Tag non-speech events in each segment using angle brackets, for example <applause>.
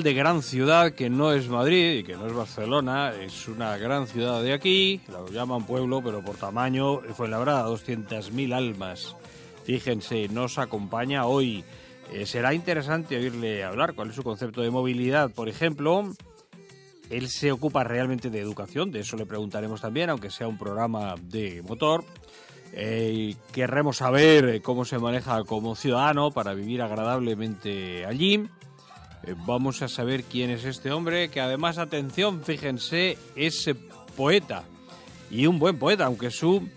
De gran ciudad que no es Madrid y que no es Barcelona, es una gran ciudad de aquí, lo llaman pueblo, pero por tamaño fue labrada 200.000 almas. Fíjense, nos acompaña hoy. Eh, será interesante oírle hablar cuál es su concepto de movilidad, por ejemplo. Él se ocupa realmente de educación, de eso le preguntaremos también, aunque sea un programa de motor. Eh, querremos saber cómo se maneja como ciudadano para vivir agradablemente allí. Eh, vamos a saber quién es este hombre, que además, atención, fíjense, es poeta. Y un buen poeta, aunque su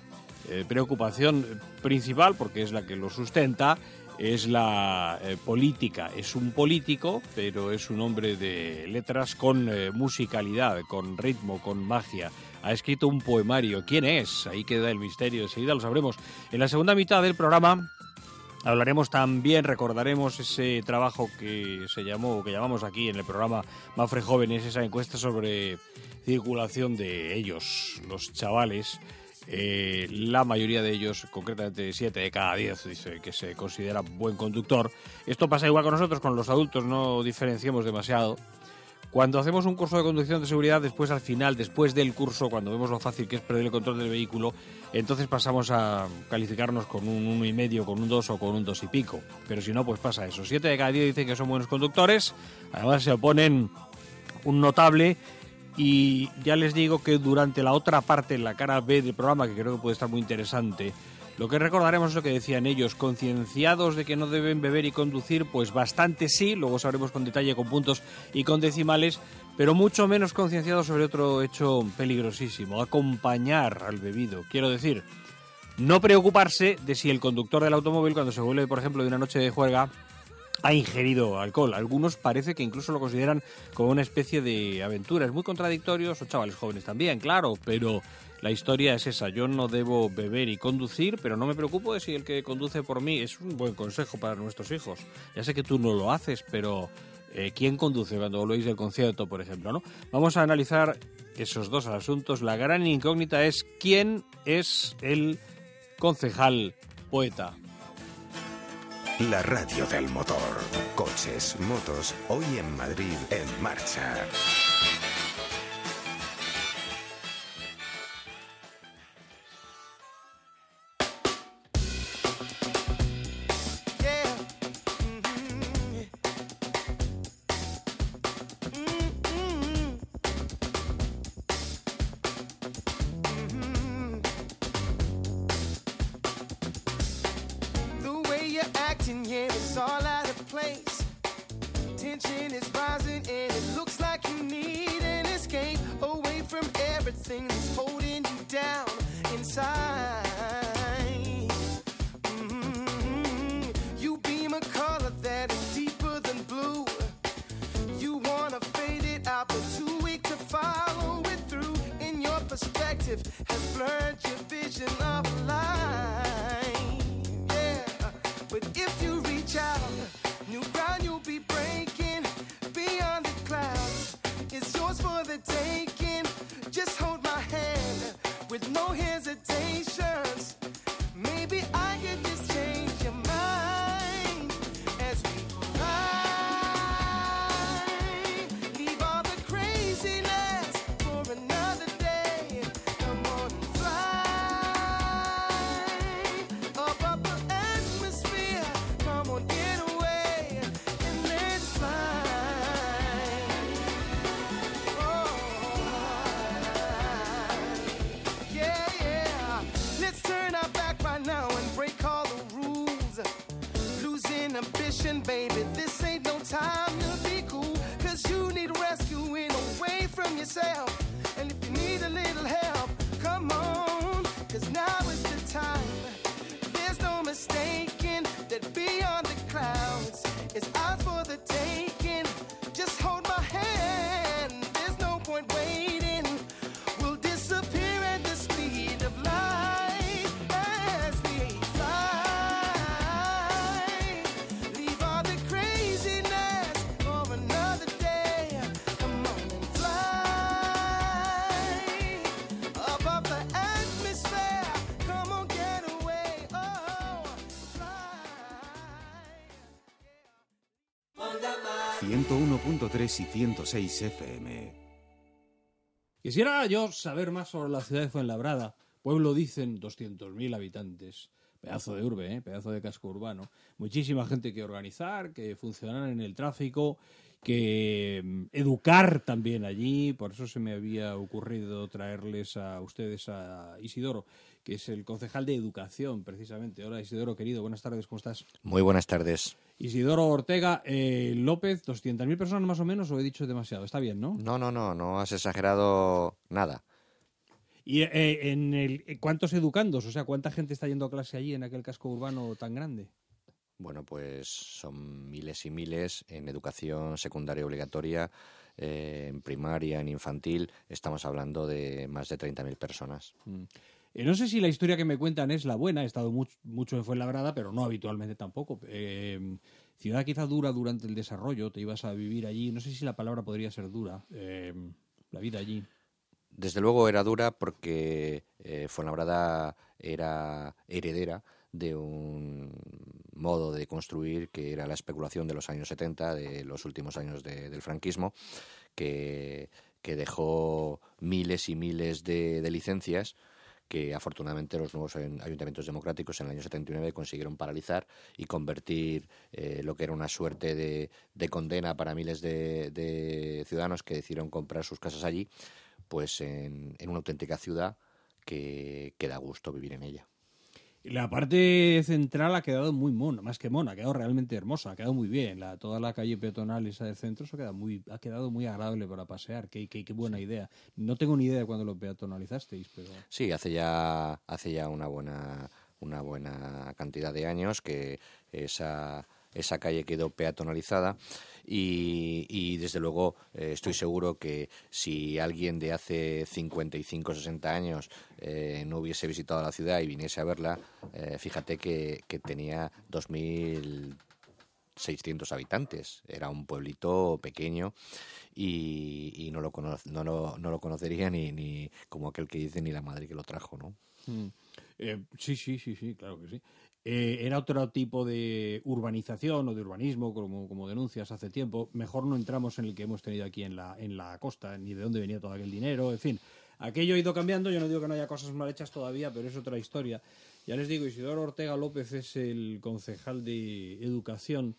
eh, preocupación principal, porque es la que lo sustenta, es la eh, política. Es un político, pero es un hombre de letras con musicalidad, con ritmo, con magia. Ha escrito un poemario. ¿Quién es? Ahí queda el misterio. Enseguida lo sabremos. En la segunda mitad del programa Hablaremos también, recordaremos ese trabajo que se llamó, que llamamos aquí en el programa Mafre Jóvenes, esa encuesta sobre circulación de ellos, los chavales. Eh, la mayoría de ellos, concretamente 7 de cada 10, dice que se considera buen conductor. Esto pasa igual con nosotros, con los adultos no diferenciamos demasiado. Cuando hacemos un curso de conducción de seguridad, después al final, después del curso, cuando vemos lo fácil que es perder el control del vehículo, entonces pasamos a calificarnos con un uno y medio, con un 2 o con un dos y pico. Pero si no, pues pasa eso. Siete de cada diez dicen que son buenos conductores, además se oponen un notable y ya les digo que durante la otra parte, en la cara B del programa, que creo que puede estar muy interesante, lo que recordaremos es lo que decían ellos, concienciados de que no deben beber y conducir, pues bastante sí, luego sabremos con detalle con puntos y con decimales, pero mucho menos concienciados sobre otro hecho peligrosísimo, acompañar al bebido. Quiero decir, no preocuparse de si el conductor del automóvil cuando se vuelve, por ejemplo, de una noche de juerga, ha ingerido alcohol. Algunos parece que incluso lo consideran como una especie de aventura. Es muy contradictorio, son chavales jóvenes también, claro, pero la historia es esa, yo no debo beber y conducir, pero no me preocupo de si el que conduce por mí es un buen consejo para nuestros hijos. Ya sé que tú no lo haces, pero eh, ¿quién conduce cuando volvéis del concierto, por ejemplo? ¿no? Vamos a analizar esos dos asuntos. La gran incógnita es quién es el concejal poeta. La radio del motor. Coches, motos, hoy en Madrid en marcha. tension is rising and it looks like you need an escape away from everything that's holding you down inside. Mm -hmm. You beam a color that is deeper than blue. You wanna fade it out, but too weak to follow it through. And your perspective has blurred your vision. Take. day 101.3 y 106 FM. Quisiera yo saber más sobre la ciudad de Fuenlabrada. Pueblo dicen 200.000 habitantes. Pedazo de urbe, ¿eh? pedazo de casco urbano. Muchísima gente que organizar, que funcionar en el tráfico, que mm, educar también allí. Por eso se me había ocurrido traerles a ustedes a Isidoro, que es el concejal de educación, precisamente. Hola Isidoro, querido, buenas tardes, ¿cómo estás? Muy buenas tardes. Isidoro Ortega eh, López, 200.000 personas más o menos, o he dicho demasiado. Está bien, ¿no? No, no, no, no has exagerado nada. ¿Y eh, en el, cuántos educandos? O sea, ¿cuánta gente está yendo a clase allí en aquel casco urbano tan grande? Bueno, pues son miles y miles en educación secundaria obligatoria, eh, en primaria, en infantil. Estamos hablando de más de 30.000 personas. Eh, no sé si la historia que me cuentan es la buena. He estado much- mucho en Fuenlabrada, pero no habitualmente tampoco. Eh, ciudad quizá dura durante el desarrollo. Te ibas a vivir allí. No sé si la palabra podría ser dura. eh, la vida allí. Desde luego era dura porque Fuenlabrada era heredera de un modo de construir que era la especulación de los años 70, de los últimos años de- del franquismo, que, dejó miles y miles de licencias que afortunadamente los nuevos ayun- ayuntamientos democráticos en el año 79 consiguieron paralizar y convertir eh, lo que era una suerte de, de condena para miles de, ciudadanos que decidieron comprar sus casas allí, pues en, en una auténtica ciudad que, que da gusto vivir en ella. La parte central ha quedado muy mona, más que mona, ha quedado realmente hermosa, ha quedado muy bien. La, toda la calle peatonal esa del centro se ha quedado muy, ha quedado muy agradable para pasear. Qué, qué, qué buena idea. No tengo ni idea de cuándo lo peatonalizasteis, pero... Sí, hace ya, hace ya una buena, una buena cantidad de años que esa, esa calle quedó peatonalizada y, desde luego eh, estoy seguro que si alguien de hace 55 o 60 años eh, no hubiese visitado la ciudad y viniese a verla, eh, fíjate que, que tenía 2000 600 habitantes. Era un pueblito pequeño y, no, lo cono- no, lo, no lo conocería ni, ni como aquel que dice ni la madre que lo trajo, ¿no? Mm. Eh, sí, sí, sí, sí, claro que sí. Eh, era otro tipo de urbanización o de urbanismo, como, como denuncias hace tiempo. Mejor no entramos en el que hemos tenido aquí en la, en la costa, ni de dónde venía todo aquel dinero, en fin. Aquello ha ido cambiando, yo no digo que no haya cosas mal hechas todavía, pero es otra historia. Ya les digo, Isidoro Ortega López es el concejal de Educación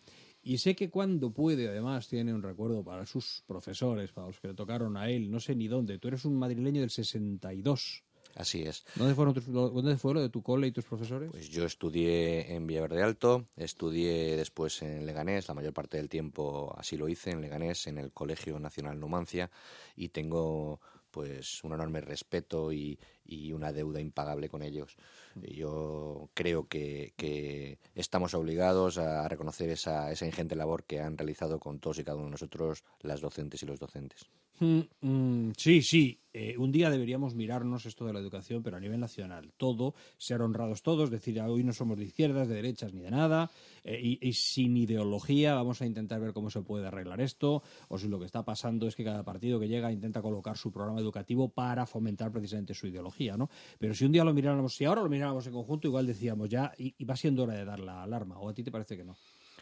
y sé que cuando puede, además, tiene un recuerdo para sus profesores, para los que le tocaron a él, no sé ni dónde. Tú eres un madrileño del 62. Así es. ¿Dónde, fueron tus- ¿Dónde fue lo de tu cole y tus profesores? Pues yo estudié en Villaverde Alto, estudié después en Leganés, la mayor parte del tiempo así lo hice en Leganés, en el Colegio Nacional Numancia, y tengo pues un enorme respeto y, y una deuda impagable con ellos. Yo creo que, que estamos obligados a reconocer esa, esa ingente labor que han realizado con todos y cada uno de nosotros las docentes y los docentes. Mm, mm, sí, sí. Eh, un día deberíamos mirarnos esto de la educación, pero a nivel nacional. Todo, ser honrados todos, decir, "Ah, hoy no somos de izquierdas, de derechas ni de nada, eh, y, sin ideología vamos a intentar ver cómo se puede arreglar esto, o si lo que está pasando es que cada partido que llega intenta colocar su programa educativo para fomentar precisamente su ideología, ¿no? Pero si un día lo miráramos, si ahora lo miráramos en conjunto, igual decíamos ya, y, va siendo hora de dar la alarma, o a ti te parece que no.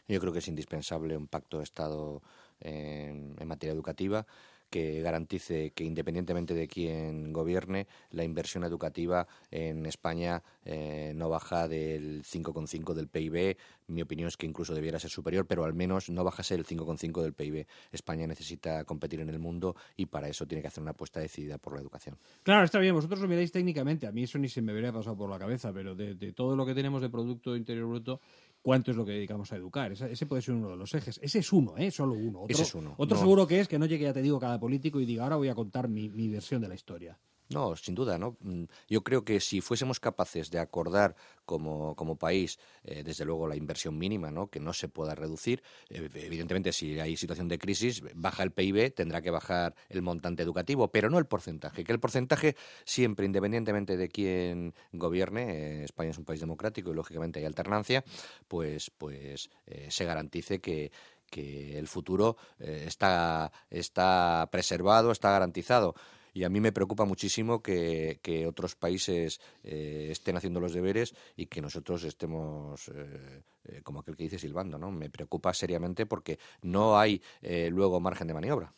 Yo creo que es indispensable un pacto de Estado en materia educativa que garantice que independientemente de quién gobierne, la inversión educativa en España eh, no baja del 5,5 del PIB. Mi opinión es que incluso debiera ser superior, pero al menos no bajase el 5,5 del PIB. España necesita competir en el mundo y para eso tiene que hacer una apuesta decidida por la educación. Claro, está bien, vosotros lo miráis técnicamente, a mí eso ni se me habría pasado por la cabeza, pero de todo lo que tenemos de Producto Interior Bruto, cuánto es lo que dedicamos a educar. Ese, puede ser uno de los ejes. Ese es uno, ¿eh? Solo uno. Otro, Ese es uno. Otro No. seguro que es que no llegue, ya te digo, cada político y diga, ahora voy a contar mi, mi versión de la historia. No, sin duda, ¿no? Mm, Yo creo que si fuésemos capaces de acordar como, como país, eh, desde luego, la inversión mínima, ¿no? Que no se pueda reducir. eh, evidentemente, si hay situación de crisis, baja el PIB, tendrá que bajar el montante educativo, pero no el porcentaje. Que el porcentaje siempre, independientemente de quién gobierne, eh, España es un país democrático y lógicamente hay alternancia, pues, pues se garantice que que el futuro está, está preservado, está garantizado. Y a mí me preocupa muchísimo que, que otros países eh, estén haciendo los deberes y que nosotros estemos, eh, eh, como aquel que dice, silbando. ¿no? Me preocupa seriamente porque no hay luego margen de maniobra.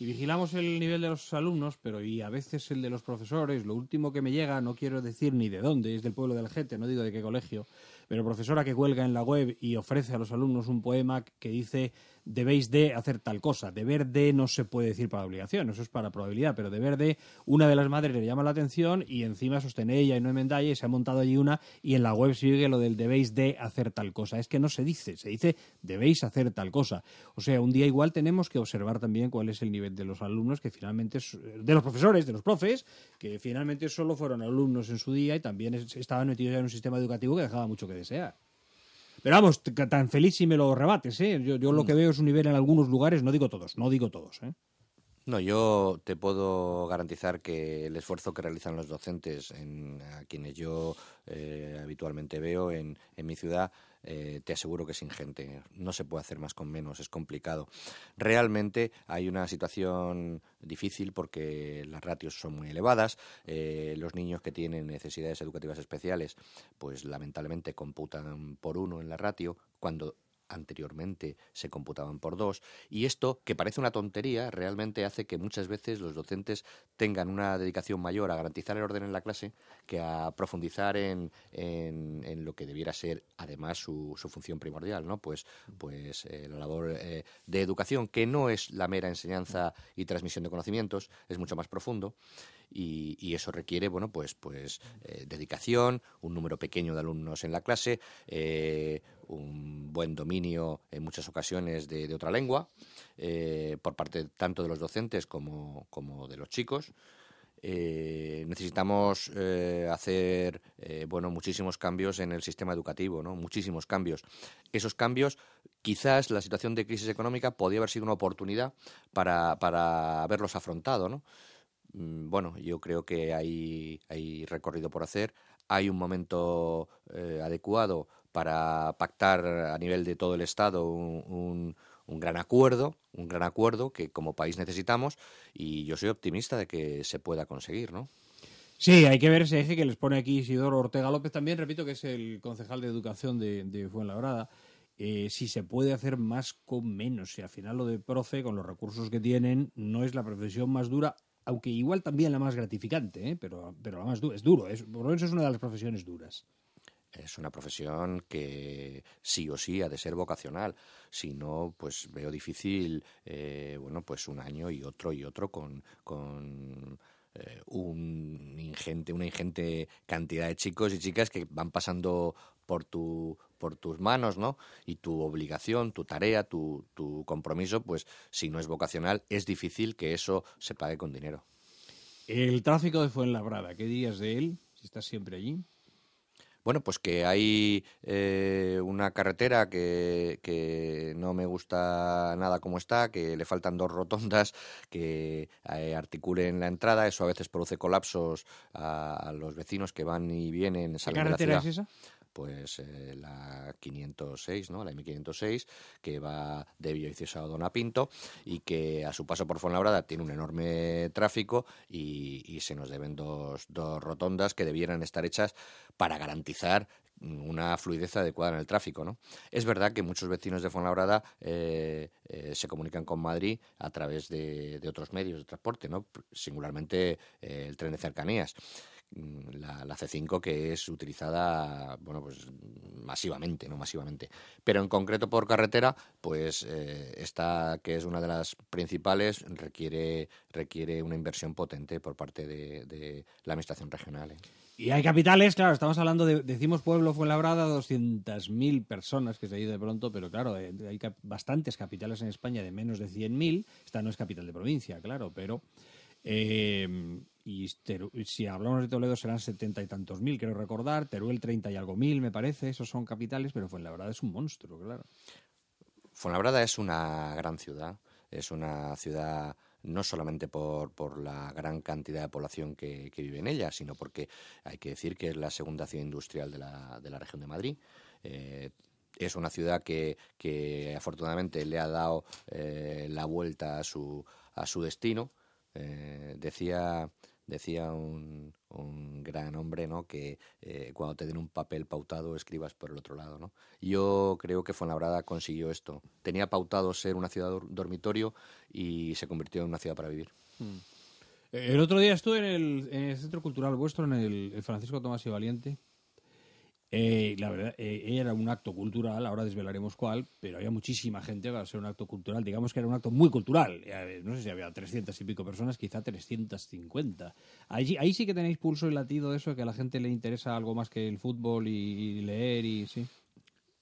Y vigilamos el nivel de los alumnos, pero y a veces el de los profesores. Lo último que me llega, no quiero decir ni de dónde, es del pueblo de la gente, no digo de qué colegio, pero profesora que cuelga en la web y ofrece a los alumnos un poema que dice debéis de hacer tal cosa. Deber de no se puede decir para obligación, eso es para probabilidad, pero deber de una de las madres le llama la atención y encima sostiene ella y no enmendalla y se ha montado allí una y en la web sigue lo del debéis de hacer tal cosa. Es que no se dice, se dice debéis hacer tal cosa. O sea, un día igual tenemos que observar también cuál es el nivel de los alumnos que finalmente, de los profesores, de los profes, que finalmente solo fueron alumnos en su día y también es- estaban metidos ya en un sistema educativo que dejaba mucho que desear. Pero vamos, tan feliz si me lo rebates, ¿eh? Yo, yo lo que veo es un nivel en algunos lugares, no digo todos, no digo todos, ¿eh? No, yo te puedo garantizar que el esfuerzo que realizan los docentes, en, a quienes yo eh, habitualmente veo en, en mi ciudad, eh, te aseguro que es ingente. No se puede hacer más con menos, es complicado. Realmente hay una situación difícil porque las ratios son muy elevadas. eh, los niños que tienen necesidades educativas especiales, pues lamentablemente computan por uno en la ratio, cuando anteriormente se computaban por dos y esto que parece una tontería realmente hace que muchas veces los docentes tengan una dedicación mayor a garantizar el orden en la clase que a profundizar en, en- lo que debiera ser además su, su función primordial no pues pues eh, la labor eh, de educación que no es la mera enseñanza y transmisión de conocimientos es mucho más profundo y, eso requiere bueno pues pues eh, dedicación un número pequeño de alumnos en la clase eh, un buen dominio en muchas ocasiones de, de otra lengua eh, por parte tanto de los docentes como, como de los chicos. Necesitamos hacer bueno muchísimos cambios en el sistema educativo no muchísimos cambios. Esos cambios quizás la situación de crisis económica podía haber sido una oportunidad para, para haberlos afrontado no bueno, yo creo que hay, hay recorrido por hacer. Hay un momento eh, adecuado para pactar a nivel de todo el Estado un, un- un gran acuerdo, un gran acuerdo que como país necesitamos y yo soy optimista de que se pueda conseguir, ¿no? Sí, hay que ver ese eje que les pone aquí Isidoro Ortega López también, repito que es el concejal de Educación de, de Fuenlabrada. Eh, si se puede hacer más con menos, si al final lo de profe, con los recursos que tienen, no es la profesión más dura, aunque igual también la más gratificante, ¿eh? pero, pero la más dura, es duro, es, por lo menos es una de las profesiones duras. Es una profesión que sí o sí ha de ser vocacional. Si no, pues veo difícil, eh, bueno, pues un año y otro y otro con, con eh, un ingente, una ingente cantidad de chicos y chicas que van pasando por tu por tus manos, ¿no? Y tu obligación, tu tarea, tu, tu compromiso, pues si no es vocacional, es difícil que eso se pague con dinero. El tráfico de Fuenlabrada, ¿qué días de él? Si estás siempre allí. Bueno, pues que hay eh, una carretera que, que no me gusta nada como está, que le faltan dos rotondas que eh, articulen la entrada. Eso a veces produce colapsos a, a los vecinos que van y vienen, ¿Qué salen de la carretera ciudad. es esa? Pues eh, la 506, ¿no? La M506, que va de Villaviciosa a Donapinto y que a su paso por Fuenlabrada tiene un enorme tráfico y, y se nos deben dos, dos rotondas que debieran estar hechas para garantizar una fluidez adecuada en el tráfico, ¿no? Es verdad que muchos vecinos de Fuenlabrada eh, eh, se comunican con Madrid a través de, de otros medios de transporte, ¿no? Singularmente eh, el tren de cercanías la, la C5 que es utilizada bueno pues masivamente no masivamente pero en concreto por carretera pues eh, esta que es una de las principales requiere requiere una inversión potente por parte de, la administración regional ¿eh? Y hay capitales, claro, estamos hablando de, decimos pueblo Fuenlabrada, 200.000 personas que se ha ido de pronto, pero claro, eh, hay bastantes capitales en España de menos de 100.000. Esta no es capital de provincia, claro, pero... y si hablamos de Toledo serán setenta y tantos mil, quiero recordar. Teruel treinta y algo mil, me parece. Esos son capitales, pero Fuenlabrada es un monstruo, claro. Fuenlabrada es una gran ciudad, es una ciudad no solamente por, por la gran cantidad de población que, que vive en ella, sino porque hay que decir que es la segunda ciudad industrial de la, de la región de Madrid. Eh, es una ciudad que, que afortunadamente le ha dado eh, la vuelta a su, a su destino. Eh, decía decía un, un gran hombre ¿no? que eh, cuando te den un papel pautado escribas por el otro lado. ¿no? Yo creo que Fuenlabrada consiguió esto. Tenía pautado ser una ciudad dor- dormitorio y se convirtió en una ciudad para vivir. Eh, El otro día estuve en el, en el Centro Cultural vuestro, en el, el Francisco Tomás y Valiente. Eh, la verdad, eh, era un acto cultural, ahora desvelaremos cuál, pero había muchísima gente para ser un acto cultural. Digamos que era un acto muy cultural. Eh, No sé si había 300 y pico personas, quizá 350. Ahí, ahí sí que tenéis pulso y latido eso, que a la gente le interesa algo más que el fútbol y, y leer y sí.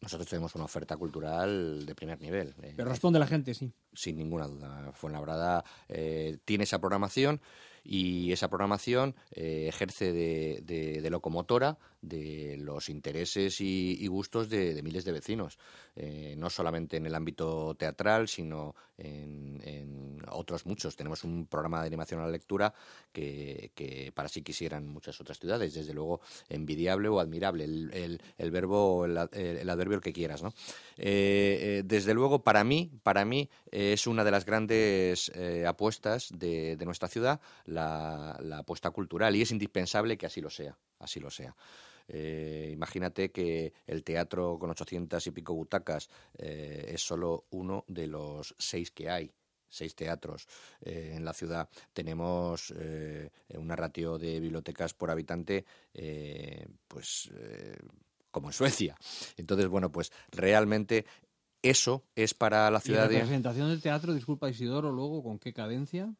Nosotros tenemos una oferta cultural de primer nivel. eh, Pero responde la gente, sí. sin ninguna duda. Fuenlabrada eh, tiene esa programación y esa programación eh, ejerce de, de- de locomotora de los intereses y, y gustos de, miles de vecinos, Eh, no solamente en el ámbito teatral, sino en, en otros muchos. Tenemos un programa de animación a la lectura que, para sí quisieran muchas otras ciudades, desde luego envidiable o admirable, el, el- el verbo el, el adverbio que quieras, ¿no? Eh, eh, desde luego, para mí, para mí es una de las grandes apuestas de, nuestra ciudad, la apuesta cultural, y es indispensable que así lo sea, así lo sea. Eh, imagínate que el teatro con 800 y pico butacas eh, es solo uno de los seis que hay seis teatros eh, en la ciudad. Tenemos eh, una ratio de bibliotecas por habitante, eh, pues eh, como en Suecia. Entonces, bueno, pues realmente eso es para la ¿Y ciudad de... representación del teatro, disculpa Isidoro, luego con qué cadencia?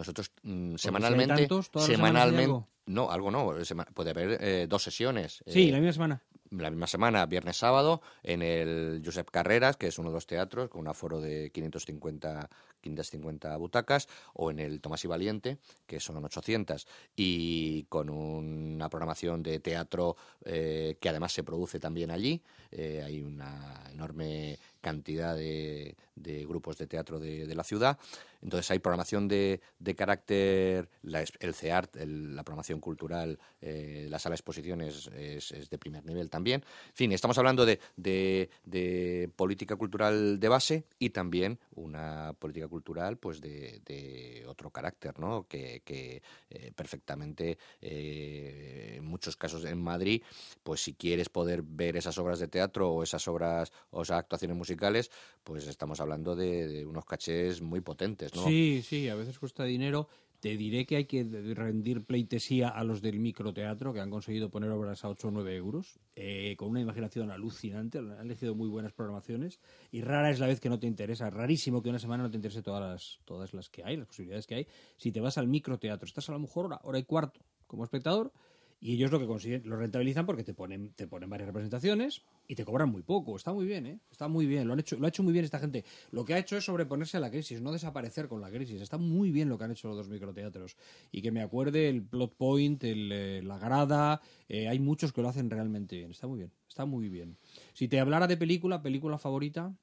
Nosotros mm, si hay semanalmente, tantos, ¿todas las semanas hay semanalmente, no, algo no, sema- puede haber eh, dos sesiones. Sí, eh, la misma semana. la misma semana, viernes sábado, en el Josep Carreras, que es uno de los teatros, con un aforo de 550, 550 butacas, o en el Tomás y Valiente, que son 800, y con una programación de teatro eh, que además se produce también allí. Eh, hay una enorme cantidad de, de grupos de teatro de, de la ciudad. Entonces hay programación de, de carácter, la el CEART, la programación cultural, eh, la sala de exposiciones es, es de primer nivel también. En fin, estamos hablando de, de- política cultural de base y también una política cultural pues de, otro carácter, ¿no? Que, que, eh, perfectamente, eh, en muchos casos en Madrid, pues si quieres poder ver esas obras de teatro o esas obras o esas actuaciones musicales, pues estamos hablando de unos cachés muy potentes, Sí, sí, a veces cuesta dinero. Te diré que hay que rendir pleitesía a los del microteatro que han conseguido poner obras a 8 o 9 euros, eh, con una imaginación alucinante. Han elegido muy buenas programaciones y rara es la vez que no te interesa. Rarísimo que una semana no te interese todas las, todas las que hay, las posibilidades que hay. Si te vas al microteatro, estás a lo mejor hora, hora y cuarto como espectador y ellos lo que consiguen, lo rentabilizan porque te ponen, te ponen varias representaciones y te cobran muy poco. Está muy bien, ¿eh? Está muy bien. Lo han hecho, lo ha hecho muy bien esta gente. Lo que ha hecho es sobreponerse a la crisis, no desaparecer con la crisis. Está muy bien lo que han hecho los dos microteatros. Y que me acuerde el plot point, el, eh, la grada. eh, hay muchos que lo hacen realmente bien. Está muy bien. Está muy bien. Si te hablara de película, película favorita.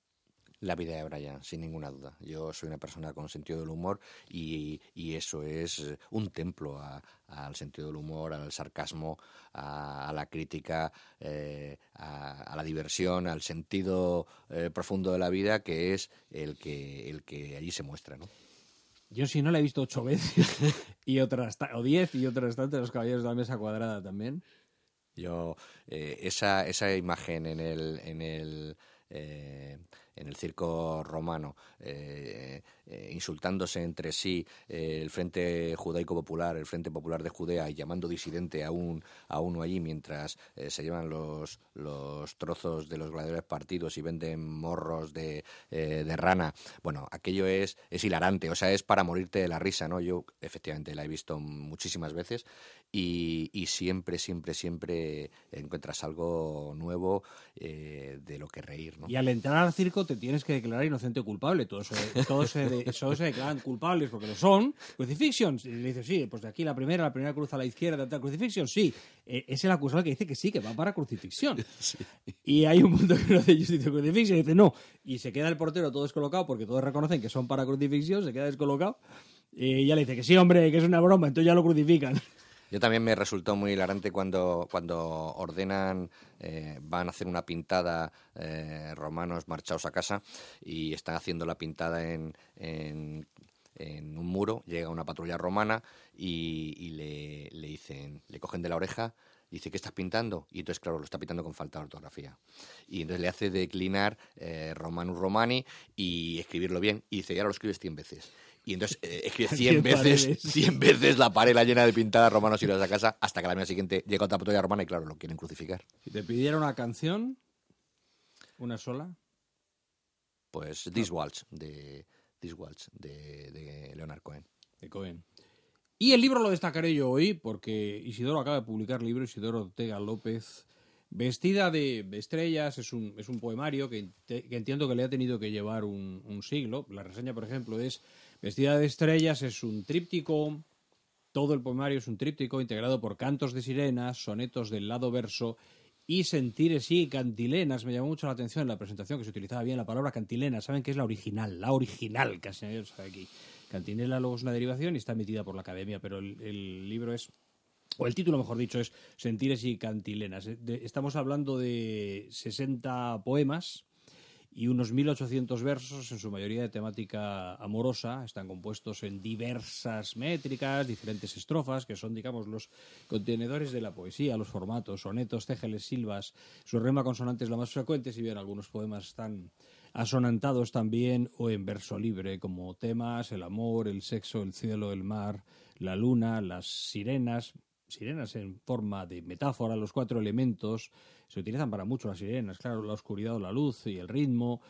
La vida de Brian, sin ninguna duda. Yo soy una persona con sentido del humor y, y eso es eh, un templo a- al sentido del humor, al sarcasmo, a, a la crítica, eh, a, a la diversión, al sentido eh, profundo de la vida que es el que, el que allí se muestra. ¿no? Yo si no la he visto ocho veces <laughs> y otras o diez y otras tantas los caballeros de la mesa cuadrada también. Yo, eh, esa, esa imagen en el, en el, eh, en el circo romano, eh, eh, insultándose entre sí eh, el Frente Judaico Popular, el Frente Popular de Judea, y llamando disidente a, un, a uno allí mientras se llevan los, los trozos de los gladiadores partidos y venden morros de, de rana. Bueno, aquello es, es hilarante, o sea, es para morirte de la risa, ¿no? Yo efectivamente la he visto muchísimas veces y, y siempre, siempre, siempre encuentras algo nuevo de lo que reír, ¿no? Y al entrar al circo te tienes que declarar inocente o culpable. Todos, todos, se, todos se declaran culpables porque lo son. Crucifixion. Y le dice, sí, pues de aquí la primera, la primera cruz a la izquierda, de Crucifixion, sí. Eh, es el acusado que dice que sí, que va para Crucifixión. <laughs> Y hay un punto que no hace justicia Crucifixion y dice, no. Y se queda el portero todo descolocado porque todos reconocen que son para Crucifixión, se queda descolocado. Y ya le dice que sí, hombre, que es una broma, entonces ya lo crucifican. Yo también me resultó muy hilarante cuando, cuando ordenan, eh, van a hacer una pintada eh, romanos marchados a casa y están haciendo la pintada en, en, un muro, llega una patrulla romana y, le, le, dicen, le cogen de la oreja dice, ¿qué estás pintando? Y entonces, claro, lo está pintando con falta de ortografía. Y entonces le hace declinar eh, Romanus Romani y escribirlo bien. Y dice, ya lo escribes 100 veces y entonces eh, escribe 100 <laughs> veces, 100 <laughs> veces la pared la llena de pintadas romanos y los a casa hasta que la mañana siguiente llega otra patrulla romana y claro, lo quieren crucificar. Si te pidiera una canción, una sola. Pues This Waltz de This Waltz de, de Leonard Cohen. De Cohen. Y el libro lo destacaré yo hoy porque Isidoro acaba de publicar el libro Isidoro Ortega López Vestida de estrellas es un, es un poemario que, entiendo que le ha tenido que llevar un, un siglo. La reseña, por ejemplo, es Vestida de estrellas es un tríptico, todo el poemario es un tríptico integrado por cantos de sirenas, sonetos del lado verso y sentires y cantilenas. Me llamó mucho la atención en la presentación que se utilizaba bien la palabra cantilena. Saben que es la original, la original, casi nadie sabe aquí. Cantinela luego es una derivación y está emitida por la academia, pero el, libro es o el título, mejor dicho, es Sentires y Cantilenas. Estamos hablando de 60 poemas y unos 1.800 versos, en su mayoría de temática amorosa, están compuestos en diversas métricas, diferentes estrofas, que son, digamos, los contenedores de la poesía, los formatos, sonetos, cégeles, silvas, su rema consonante es la más frecuente, si bien algunos poemas están asonantados también o en verso libre, como temas, el amor, el sexo, el cielo, el mar, la luna, las sirenas, sirenas en forma de metáfora, los cuatro elementos, se utilizan para mucho las sirenas, claro, la oscuridad o la luz y el ritmo.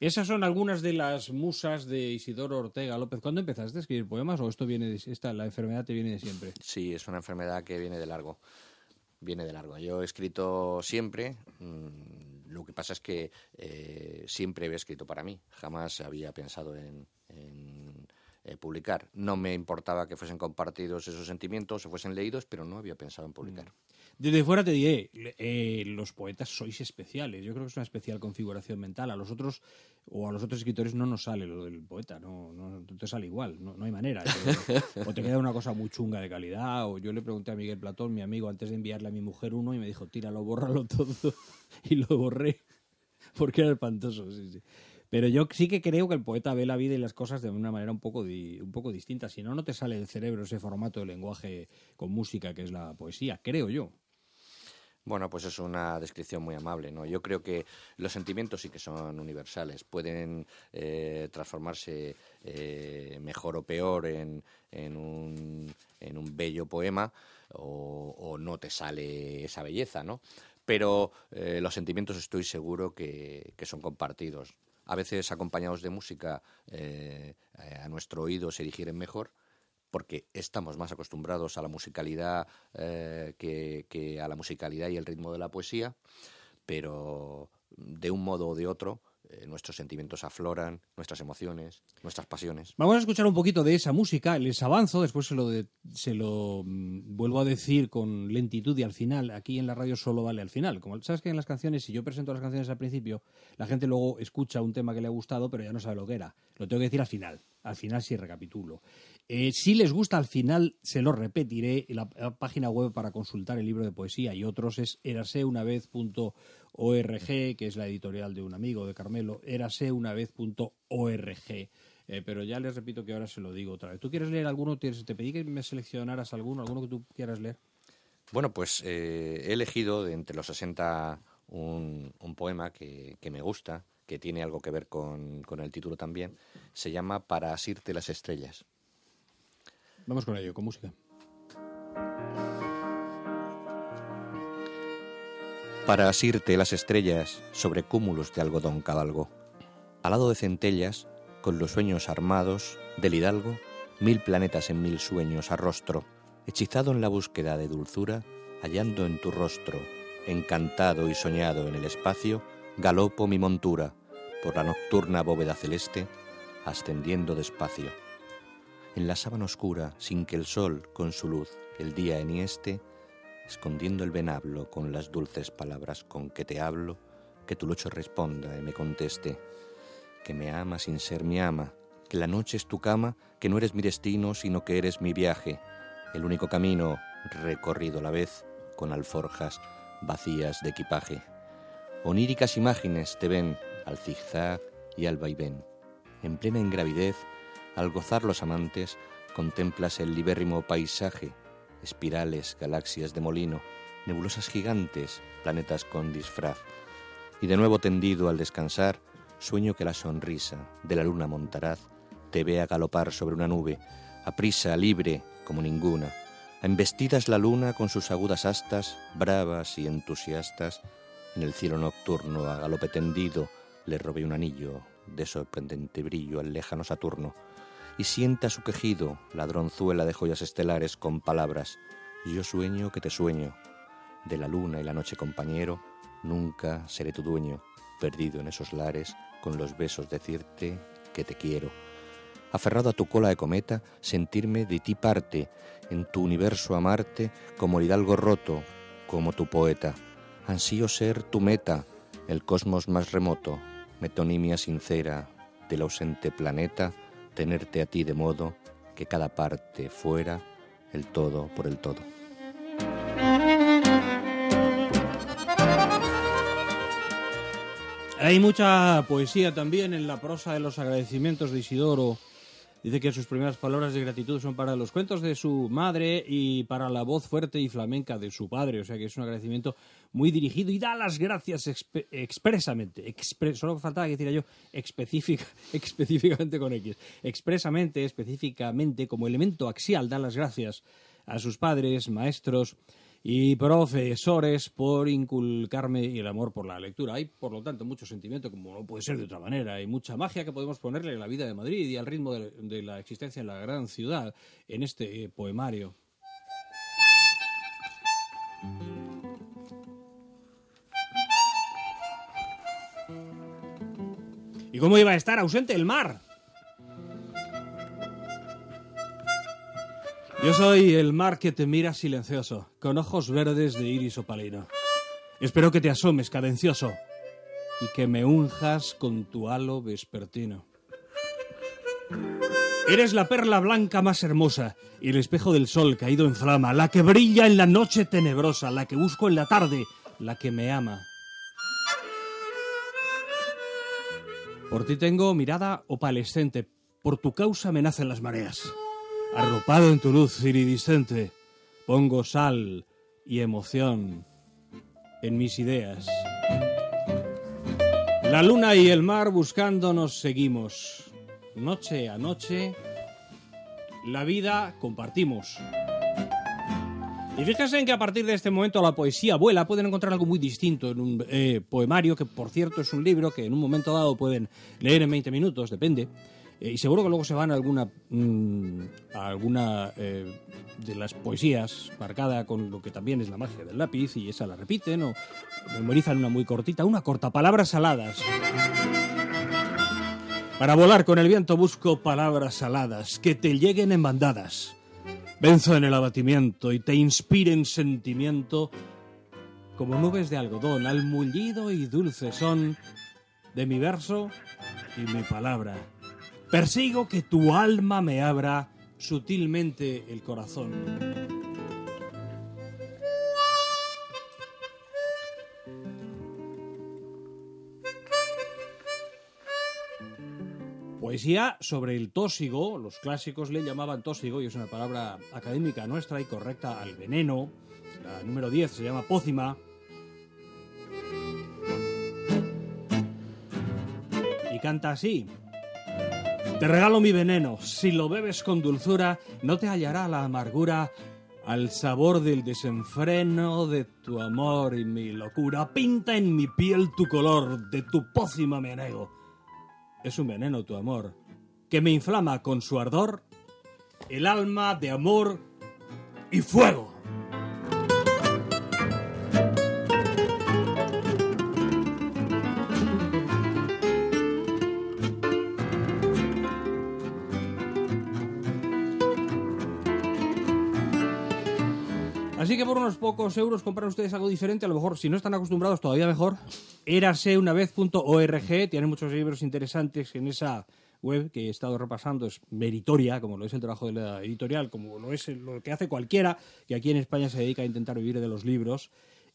Esas son algunas de las musas de Isidoro Ortega López. ¿Cuándo empezaste a escribir poemas o esto viene de, esta, la enfermedad te viene de siempre? Sí, es una enfermedad que viene de largo. Viene de largo. Yo he escrito siempre. Mm, lo que pasa es que eh, siempre había escrito para mí. Jamás había pensado en eh, publicar. No me importaba que fuesen compartidos esos sentimientos o fuesen leídos, pero no había pensado en publicar. Mm. Desde fuera te diré, eh, los poetas sois especiales. Yo creo que es una especial configuración mental. A los otros o a los otros escritores no nos sale lo del poeta, no, no te sale igual, no, hay manera. o te queda una cosa muy chunga de calidad. O yo le pregunté a Miguel Platón, mi amigo, antes de enviarle a mi mujer uno, y me dijo, tíralo, bórralo todo. <laughs> y lo borré porque era espantoso. Sí, sí. Pero yo sí que creo que el poeta ve la vida y las cosas de una manera un poco, un poco distinta. Si no, no te sale del cerebro ese formato de lenguaje con música que es la poesía, creo yo. Bueno, pues es una descripción muy amable, ¿no? Yo creo que los sentimientos sí que son universales, pueden eh, transformarse eh, mejor o peor en, en, un, en un bello poema o, no te sale esa belleza, ¿no? Pero eh, los sentimientos estoy seguro que son compartidos a veces acompañados de música eh, a nuestro oído se digieren mejor porque estamos más acostumbrados a la musicalidad eh, que, a la musicalidad y el ritmo de la poesía, pero de un modo o de otro eh, nuestros sentimientos afloran, nuestras emociones, nuestras pasiones. Vamos a escuchar un poquito de esa música, les avanzo, después se lo, se lo mm, vuelvo a decir con lentitud y al final, aquí en la radio solo vale al final. Como sabes que en las canciones, si yo presento las canciones al principio, la gente luego escucha un tema que le ha gustado, pero ya no sabe lo que era. Lo tengo que decir al final, al final sí recapitulo. Eh, si les gusta al final, se lo repetiré. La, página web para consultar el libro de poesía y otros es eraseunavez.org, que es la editorial de un amigo de Carmelo, eraseunavez.org. Eh, pero ya les repito que ahora se lo digo otra vez. ¿Tú quieres leer alguno? Te pedí que me seleccionaras alguno, alguno que tú quieras leer. Bueno, pues eh, he elegido de entre los 60 un, poema que, me gusta, que tiene algo que ver con el título también. Se llama Para asirte las estrellas. Vamos con ello, con música. Para asirte las estrellas sobre cúmulos de algodón cabalgo. Al lado de centellas, con los sueños armados del hidalgo, mil planetas en mil sueños a rostro, hechizado en la búsqueda de dulzura, hallando en tu rostro, encantado y soñado en el espacio, galopo mi montura por la nocturna bóveda celeste, ascendiendo despacio. En la sábana oscura, sin que el sol con su luz el día enieste, escondiendo el venablo con las dulces palabras con que te hablo, que tu lucho responda y me conteste, que me ama sin ser mi ama, que la noche es tu cama, que no eres mi destino, sino que eres mi viaje, el único camino recorrido a la vez con alforjas vacías de equipaje. Oníricas imágenes te ven al zigzag y al vaivén. En plena ingravidez, al gozar los amantes, contemplas el libérrimo paisaje, espirales, galaxias de molino, nebulosas gigantes, planetas con disfraz. Y de nuevo tendido al descansar, sueño que la sonrisa de la luna montaraz te vea galopar sobre una nube, a prisa, libre, como ninguna. A embestidas la luna con sus agudas astas, bravas y entusiastas, en el cielo nocturno a galope tendido le robé un anillo de sorprendente brillo al lejano Saturno, y sienta su quejido, ladronzuela de joyas estelares, con palabras, yo sueño que te sueño, de la luna y la noche compañero, nunca seré tu dueño, perdido en esos lares, con los besos decirte que te quiero. Aferrado a tu cola de cometa, sentirme de ti parte, en tu universo amarte, como el hidalgo roto, como tu poeta. Ansío ser tu meta, el cosmos más remoto, metonimia sincera del ausente planeta, tenerte a ti de modo que cada parte fuera el todo por el todo. Hay mucha poesía también en la prosa de los agradecimientos de Isidoro. Dice que sus primeras palabras de gratitud son para los cuentos de su madre y para la voz fuerte y flamenca de su padre. O sea que es un agradecimiento muy dirigido y da las gracias expresamente. expre- solo faltaba que dijera yo específica, <laughs> específicamente con X. Expresamente, específicamente, como elemento axial, da las gracias a sus padres, maestros y profesores por inculcarme el amor por la lectura. Hay, por lo tanto, mucho sentimiento, como no puede ser de otra manera, y mucha magia que podemos ponerle a la vida de Madrid y al ritmo de, la existencia en la gran ciudad en este poemario. ¿Y cómo iba a estar ausente el mar? Yo soy el mar que te mira silencioso, con ojos verdes de iris opalino. Espero que te asomes cadencioso y que me unjas con tu halo vespertino. Eres la perla blanca más hermosa y el espejo del sol caído en flama, la que brilla en la noche tenebrosa, la que busco en la tarde, la que me ama. Por ti tengo mirada opalescente, por tu causa me nacen las mareas. Arropado en tu luz iridiscente, pongo sal y emoción en mis ideas. La luna y el mar buscándonos seguimos. Noche a noche, la vida compartimos. Y fíjense en que a partir de este momento la poesía vuela, pueden encontrar algo muy distinto en un eh, poemario, que por cierto es un libro que en un momento dado pueden leer en 20 minutos, depende. Eh, y seguro que luego se van a alguna, mm, a alguna eh, de las poesías marcada con lo que también es la magia del lápiz y esa la repiten o memorizan una muy cortita, una corta, palabras saladas. Para volar con el viento busco palabras saladas que te lleguen en bandadas. Venzo en el abatimiento y te inspiren sentimiento como nubes de algodón, al mullido y dulce son de mi verso y mi palabra. Persigo que tu alma me abra sutilmente el corazón. Poesía sobre el tósigo, los clásicos le llamaban tósigo y es una palabra académica nuestra y correcta al veneno. La número 10 se llama pócima. Y canta así. Te regalo mi veneno, si lo bebes con dulzura, no te hallará la amargura al sabor del desenfreno de tu amor y mi locura. Pinta en mi piel tu color, de tu pócima me anego. Es un veneno tu amor, que me inflama con su ardor el alma de amor y fuego. Así que por unos pocos euros compran ustedes algo diferente, a lo mejor si no están acostumbrados todavía mejor. Eraseunavez.org, tiene muchos libros interesantes en esa web que he estado repasando, es meritoria, como lo es el trabajo de la editorial, como lo es lo que hace cualquiera que aquí en España se dedica a intentar vivir de los libros.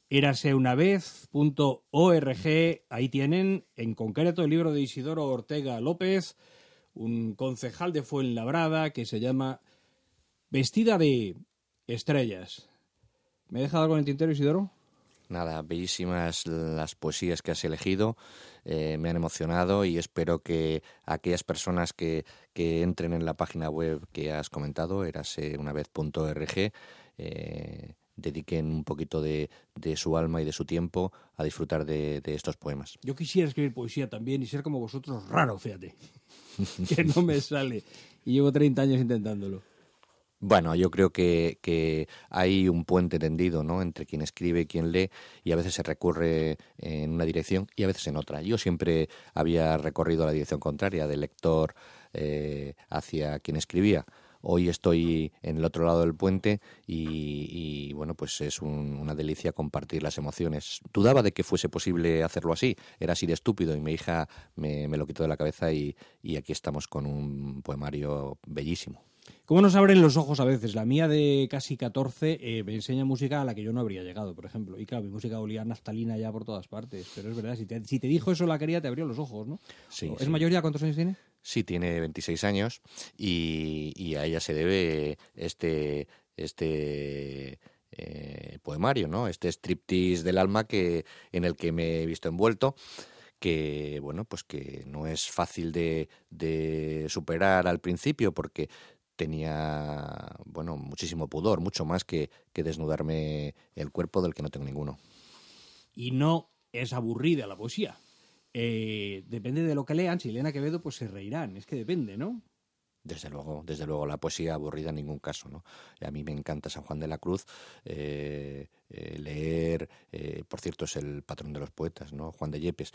Eraseunavez.org, ahí tienen en concreto el libro de Isidoro Ortega López, un concejal de Fuenlabrada que se llama Vestida de Estrellas. ¿Me he dejado algo en el tintero, Isidoro? Nada, bellísimas las poesías que has elegido, eh, me han emocionado y espero que aquellas personas que, que entren en la página web que has comentado, eraseunavez.org, eh, dediquen un poquito de, de, su alma y de su tiempo a disfrutar de, de, estos poemas. Yo quisiera escribir poesía también y ser como vosotros raro, fíjate, <laughs> que no me sale y llevo 30 años intentándolo. Bueno, yo creo que, que, hay un puente tendido ¿no? entre quien escribe y quien lee y a veces se recurre en una dirección y a veces en otra. Yo siempre había recorrido la dirección contraria del lector eh, hacia quien escribía. Hoy estoy en el otro lado del puente y, bueno, pues es un, una delicia compartir las emociones. Dudaba de que fuese posible hacerlo así, era así de estúpido y mi hija me, me lo quitó de la cabeza y aquí estamos con un poemario bellísimo. ¿Cómo nos abren los ojos a veces? La mía de casi 14 eh, me enseña música a la que yo no habría llegado, por ejemplo. Y claro, mi música olía naftalina ya por todas partes. Pero es verdad, si te, si te dijo eso la quería, te abrió los ojos, ¿no? Sí, ¿Es sí. mayor ya? ¿Cuántos años tiene? Sí, tiene 26 años y, y a ella se debe este, este eh, poemario, ¿no? Este striptease del alma que, en el que me he visto envuelto que bueno pues que no es fácil de, de superar al principio porque tenía, bueno, muchísimo pudor, mucho más que, que, desnudarme el cuerpo del que no tengo ninguno. Y no es aburrida la poesía. Eh, depende de lo que lean, si leen a Quevedo, pues se reirán. Es que depende, ¿no? Desde luego, desde luego, la poesía aburrida en ningún caso, ¿no? A mí me encanta San Juan de la Cruz, eh, eh, leer, eh, por cierto, es el patrón de los poetas, ¿no? Juan de Yepes,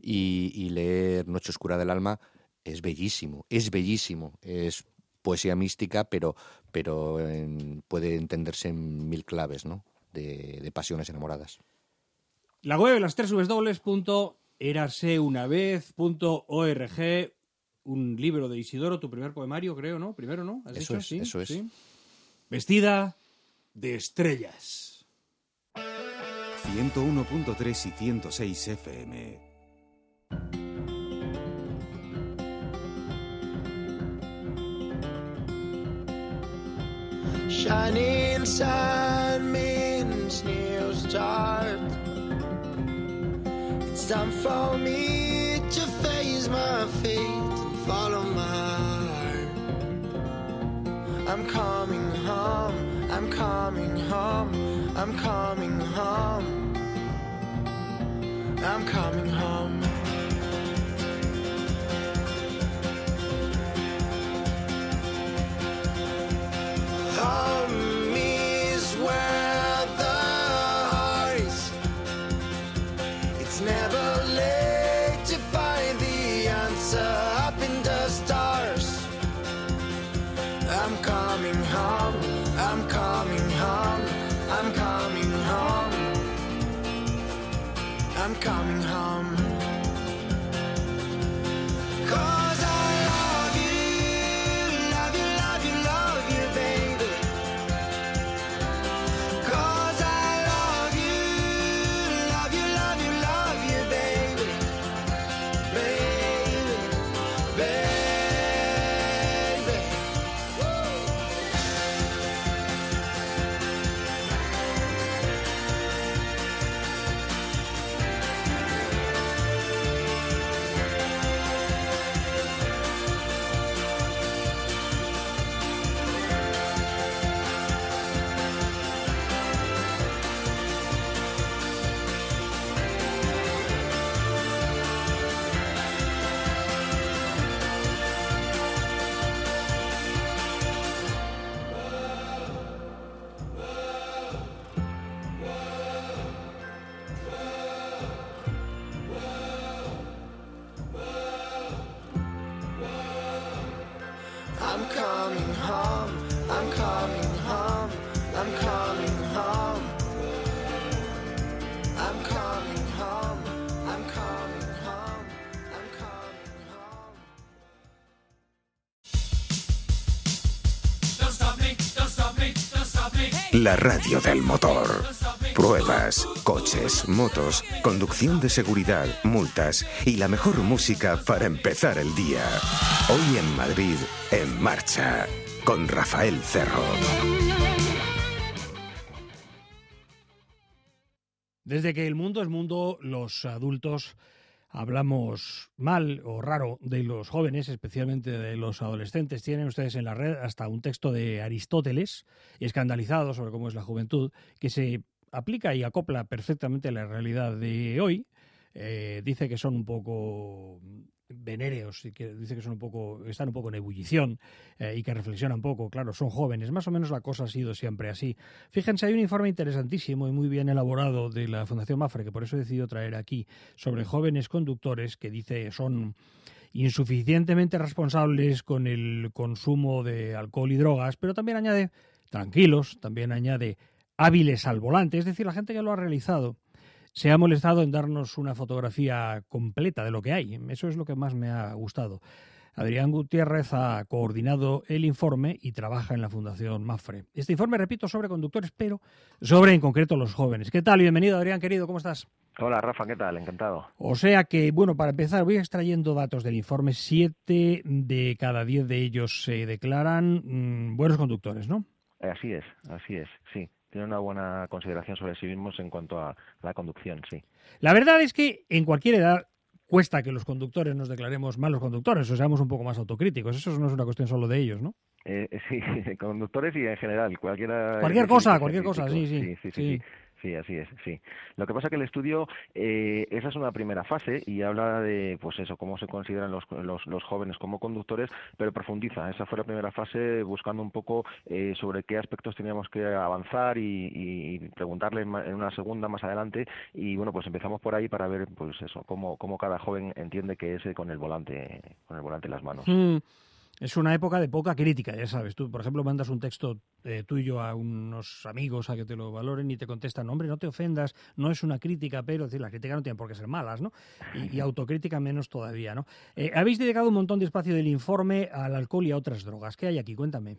y, y leer Noche Oscura del Alma es bellísimo, es bellísimo, es poesía mística, pero, pero en, puede entenderse en mil claves, ¿no? De, de pasiones enamoradas. La web, las tres www.eraseunavez.org, un libro de Isidoro, tu primer poemario, creo, ¿no? Primero, ¿no? ¿Has eso dicho? es, ¿Sí? eso es. ¿Sí? Vestida de estrellas. 101.3 y 106 FM. Shining sun means new start. It's time for me to face my fate and follow my heart. I'm coming home, I'm coming home, I'm coming home. I'm coming home. Home La radio del motor. Pruebas, coches, motos, conducción de seguridad, multas y la mejor música para empezar el día. Hoy en Madrid, en marcha, con Rafael Cerro. Desde que el mundo es mundo, los adultos hablamos mal o raro de los jóvenes, especialmente de los adolescentes. Tienen ustedes en la red hasta un texto de Aristóteles, escandalizado sobre cómo es la juventud, que se aplica y acopla perfectamente a la realidad de hoy. Eh, dice que son un poco venéreos y que dice que son un poco están un poco en ebullición eh, y que reflexionan poco claro son jóvenes más o menos la cosa ha sido siempre así. Fíjense hay un informe interesantísimo y muy bien elaborado de la Fundación Mafre que por eso he decidido traer aquí sobre jóvenes conductores que dice son insuficientemente responsables con el consumo de alcohol y drogas pero también añade tranquilos también añade hábiles al volante es decir la gente ya lo ha realizado se ha molestado en darnos una fotografía completa de lo que hay. Eso es lo que más me ha gustado. Adrián Gutiérrez ha coordinado el informe y trabaja en la Fundación Mafre. Este informe, repito, sobre conductores, pero sobre en concreto los jóvenes. ¿Qué tal? Bienvenido, Adrián, querido, ¿cómo estás? Hola, Rafa, ¿qué tal? Encantado. O sea que, bueno, para empezar, voy extrayendo datos del informe. Siete de cada diez de ellos se declaran mm, buenos conductores, ¿no? Así es, así es, sí tiene una buena consideración sobre sí mismos en cuanto a la conducción, sí. La verdad es que en cualquier edad cuesta que los conductores nos declaremos malos conductores o seamos un poco más autocríticos. Eso no es una cuestión solo de ellos, ¿no? Eh, <laughs> sí, conductores y en general, cualquiera... Cualquier cosa, cualquier cosa, sí, sí. sí, sí Sí, así es, sí. Lo que pasa que el estudio, eh, esa es una primera fase y habla de, pues eso, cómo se consideran los, los, jóvenes como conductores, pero profundiza. Esa fue la primera fase buscando un poco eh, sobre qué aspectos teníamos que avanzar y, preguntarle en una segunda más adelante. Y bueno, pues empezamos por ahí para ver, pues eso, cómo, cómo cada joven entiende que es con el volante, con el volante en las manos. Mm. Es una época de poca crítica, ya sabes. Tú, por ejemplo, mandas un texto eh, tuyo a unos amigos a que te lo valoren y te contestan, hombre, no te ofendas, no es una crítica, pero decir, las críticas no tienen por qué ser malas, ¿no? Y, autocrítica menos todavía, ¿no? Eh, habéis dedicado un montón de espacio del informe al alcohol y a otras drogas. ¿Qué hay aquí? Cuéntame.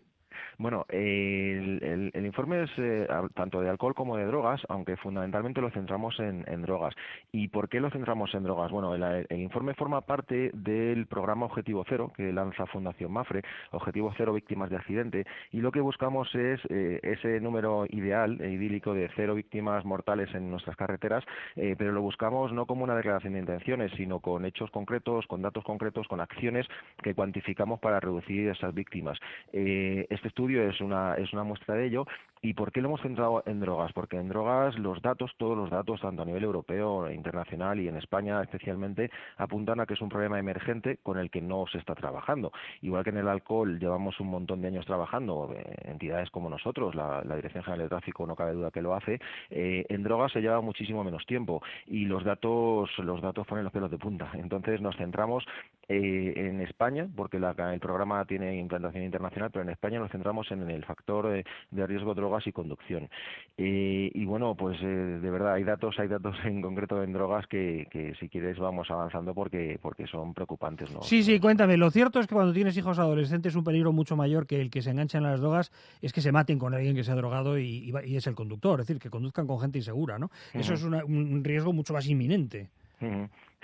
Bueno, el, informe es eh, tanto de alcohol como de drogas, aunque fundamentalmente lo centramos en, drogas. ¿Y por qué lo centramos en drogas? Bueno, el, informe forma parte del programa Objetivo Cero que lanza Fundación Mafre, Objetivo Cero Víctimas de Accidente, y lo que buscamos es eh, ese número ideal, e idílico, de cero víctimas mortales en nuestras carreteras, eh, pero lo buscamos no como una declaración de intenciones, sino con hechos concretos, con datos concretos, con acciones que cuantificamos para reducir esas víctimas. este estudio es una, es una muestra de ello. ¿Y por qué lo hemos centrado en drogas? Porque en drogas los datos, todos los datos, tanto a nivel europeo, internacional y en España especialmente, apuntan a que es un problema emergente con el que no se está trabajando. Igual que en el alcohol llevamos un montón de años trabajando, eh, entidades como nosotros, la, Dirección General de Tráfico no cabe duda que lo hace, eh, en drogas se lleva muchísimo menos tiempo y los datos, los datos ponen los pelos de punta. Entonces nos centramos eh, en España, porque el programa tiene implantación internacional, pero en España nos centramos en el factor de riesgo de drogas y conducción. Eh, y bueno, pues eh, de verdad hay datos, hay datos en concreto en drogas que, que, si quieres vamos avanzando porque porque son preocupantes, ¿no? Sí, sí, cuéntame. Lo cierto es que cuando tienes hijos adolescentes un peligro mucho mayor que el que se enganchan en las drogas es que se maten con alguien que se ha drogado y, es el conductor, es decir, que conduzcan con gente insegura, ¿no? Eso es un riesgo mucho más inminente.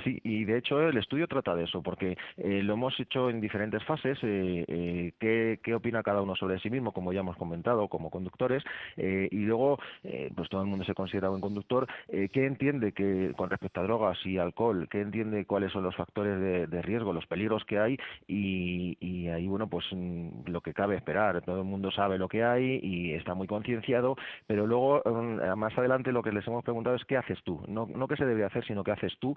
Sí, y de hecho el estudio trata de eso, porque eh, lo hemos hecho en diferentes fases. Eh, eh, qué, qué, opina cada uno sobre sí mismo, como ya hemos comentado, como conductores, y luego, pues todo el mundo se considera buen conductor. ¿Qué entiende que con respecto a drogas y alcohol? ¿Qué entiende cuáles son los factores de, riesgo, los peligros que hay? Y, y, ahí, bueno, pues mm, lo que cabe esperar. Todo el mundo sabe lo que hay y está muy concienciado, pero luego mm, más adelante lo que les hemos preguntado es qué haces tú, no, no qué se debe hacer, sino qué haces tú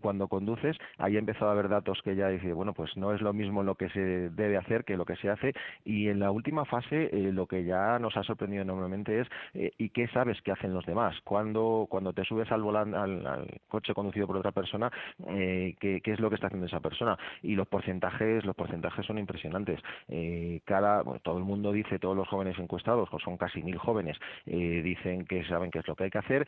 cuando conduces, ahí ha empezado a haber datos que ya dice, bueno, pues no es lo mismo lo que se debe hacer que lo que se hace. Y en la última fase, eh, lo que ya nos ha sorprendido enormemente es, eh, ¿y qué sabes que hacen los demás? Cuando, cuando te subes al volante, al, coche conducido por otra persona, eh, ¿qué, es lo que está haciendo esa persona? Y los porcentajes, los porcentajes son impresionantes. cada, todo el mundo dice, todos los jóvenes encuestados, son casi mil jóvenes, dicen que saben qué es lo que hay que hacer,